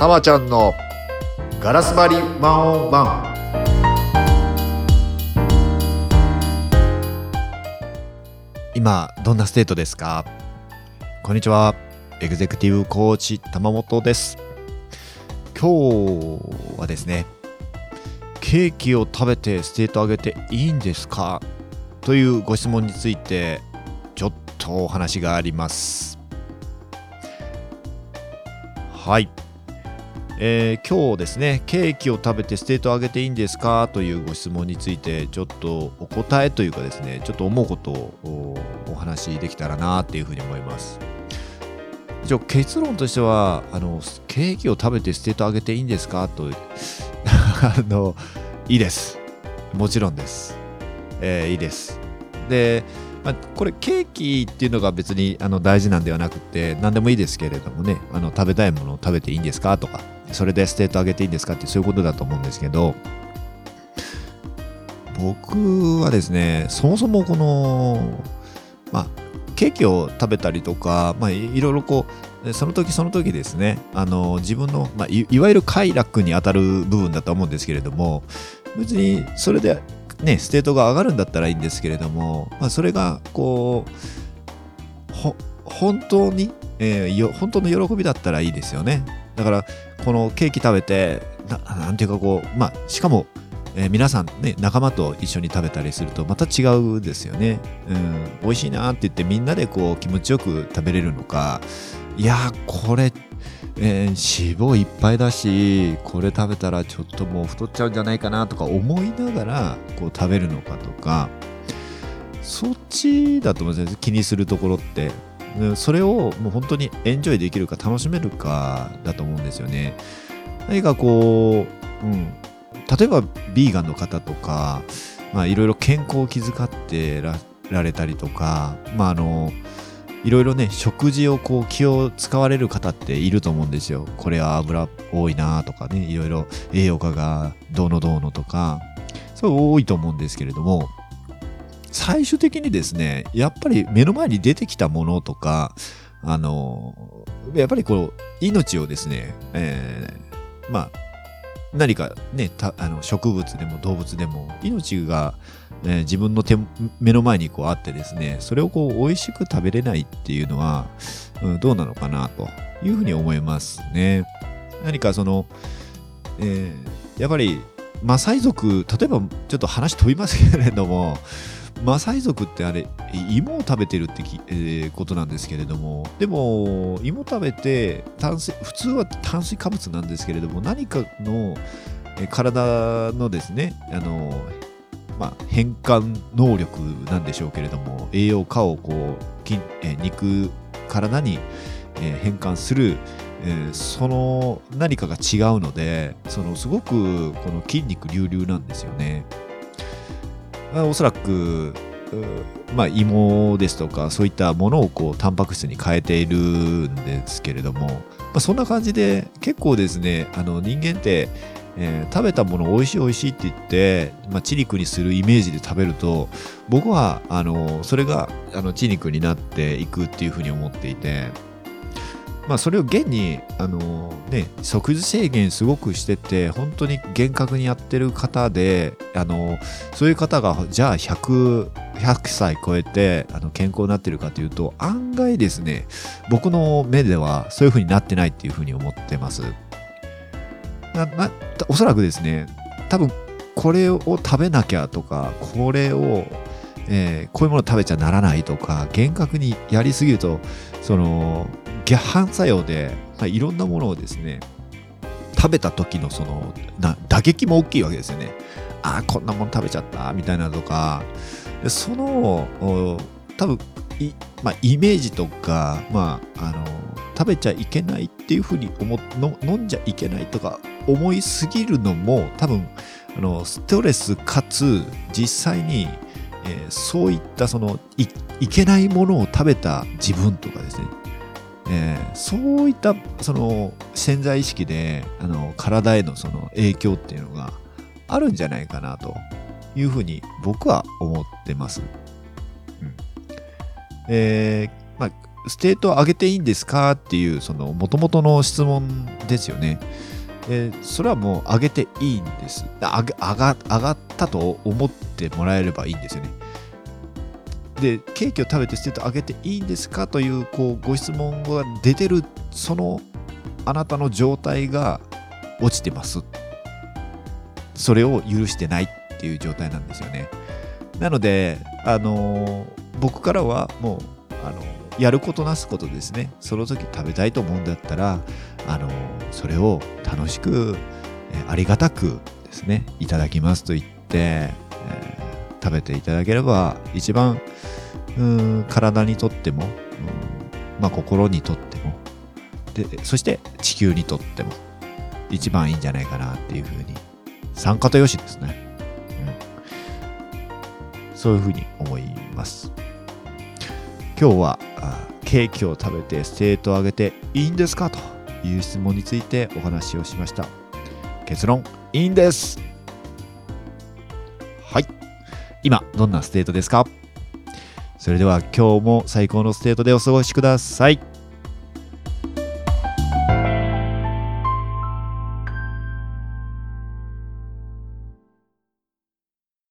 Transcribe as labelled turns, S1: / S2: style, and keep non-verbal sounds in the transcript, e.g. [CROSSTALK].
S1: たまちゃんのガラス張り one-on-one。
S2: 今どんなステートですか？こんにちは。エグゼクティブコーチ玉本です。今日はですねケーキを食べてステート上げていいんですか？というご質問についてちょっとお話があります。はい。えー、今日ですねケーキを食べてステートを上げていいんですか？というご質問についてちょっとお答えというかですねちょっと思うことをお話しできたらなっていうふうに思います。一応結論としてはあのケーキを食べてステート上げていいんですか？と [LAUGHS] あのいいです。もちろんです、えー、いいです。でまあ、これケーキっていうのが別にあの大事なんではなくて何でもいいですけれどもねあの食べたいものを食べていいんですか？とかそれでステート上げていいんですかってそういうことだと思うんですけど僕はですねそもそもこのまあケーキを食べたりとか、まあ、いろいろこうその時その時ですねあの自分の、まあ、いわゆる快楽に当たる部分だと思うんですけれども別にそれでねステートが上がるんだったらいいんですけれども、まあ、それがこう本当に、えー、本当の喜びだったらいいですよね。だからこのケーキ食べてなんていうかこうまあしかも、えー、皆さんね仲間と一緒に食べたりするとまた違うですよね、うん、美味しいなって言ってみんなでこう気持ちよく食べれるのか。いやこれえー、脂肪いっぱいだしこれ食べたらちょっともう太っちゃうんじゃないかなとか思いながらこう食べるのかとか。そっちだと思うんですよ気にするところって。それをもう本当にエンジョイできるか楽しめるかだと思うんですよね。何かこう、うん、例えばビーガンの方とかまあいろいろ健康を気遣ってられたりとかまああのいろいろね食事をこう気を使われる方っていると思うんですよ。これは油多いなとかねいろいろ栄養価がどうのどうのとかそう多いと思うんですけれども最終的にですねやっぱり目の前に出てきたものとかあのやっぱりこう命をですね、えー、まあ何かねあの植物でも動物でも命がえ自分の手目の前にこうあってですねそれをこう美味しく食べれないっていうのは、うん、どうなのかなというふうに思いますね。何かその、えー、やっぱりマサイ族例えばちょっと話飛びますけれどもマサイ族ってあれ芋を食べてるってき、えー、ことなんですけれどもでも芋食べて炭水普通は炭水化物なんですけれども何かのえ体のですねあのまあ、変換能力なんでしょうけれども栄養価をこう筋、え肉体に、え変換する、えその何かが違うのでそのすごくこの筋肉隆々なんですよね。おそらくまあ、芋ですとかそういったものをこうタンパク質に変えているんですけれども、まあ、そんな感じで結構ですねあの人間ってえー、食べたもの美味しい美味しいって言って、まあ、チリクにするイメージで食べると僕はあのそれがあのチリクになっていくっていうふうに思っていて、まあ、それを現にあの、ね、食事制限すごくしてて本当に厳格にやってる方であのそういう方がじゃあ100 100歳超えてあの健康になってるかというと案外ですね僕の目ではそういうふうになってないっていうふうに思ってます。ななおそらくですね多分これを食べなきゃとかこれを、えー、こういうもの食べちゃならないとか厳格にやりすぎるとその逆反作用で、まあ、いろんなものをですね食べた時のそのな打撃も大きいわけですよね。ああこんなもの食べちゃったみたいなとかその多分い、まあ、イメージとか、まあ、あの食べちゃいけないっていうふうに思の飲んじゃいけないとか思いすぎるのも多分あのストレスかつ実際に、えー、そういったそのいけないものを食べた自分とかですね、えー、そういったその潜在意識であの体へのその影響っていうのがあるんじゃないかなというふうに僕は思ってます。うんえーまあ、ステートを上げていいんですかっていうその元々の質問ですよね。えそれはもう上げていいんです。上が上がったと思ってもらえればいいんですよね。で、ケーキを食べてステート上げていいんですかというこうご質問が出てる、そのあなたの状態が落ちてます。それを許してないっていう状態なんですよね。なので、あの僕からはもう、あのやることなすことですね。その時食べたいと思うんだったら、あのそれを楽しく、えありがたくですね、いただきますと言って、えー、食べていただければ一番うん体にとっても、うんまあ、心にとってもでそして地球にとっても一番いいんじゃないかなっていうふうに参加とよしですね。そういうふうに思います。今日はケーキを食べてステートを上げていいんですかという質問についてお話をしました。結論、いいんです。はい。今、どんなステートですか？それでは今日も最高のステートでお過ごしください。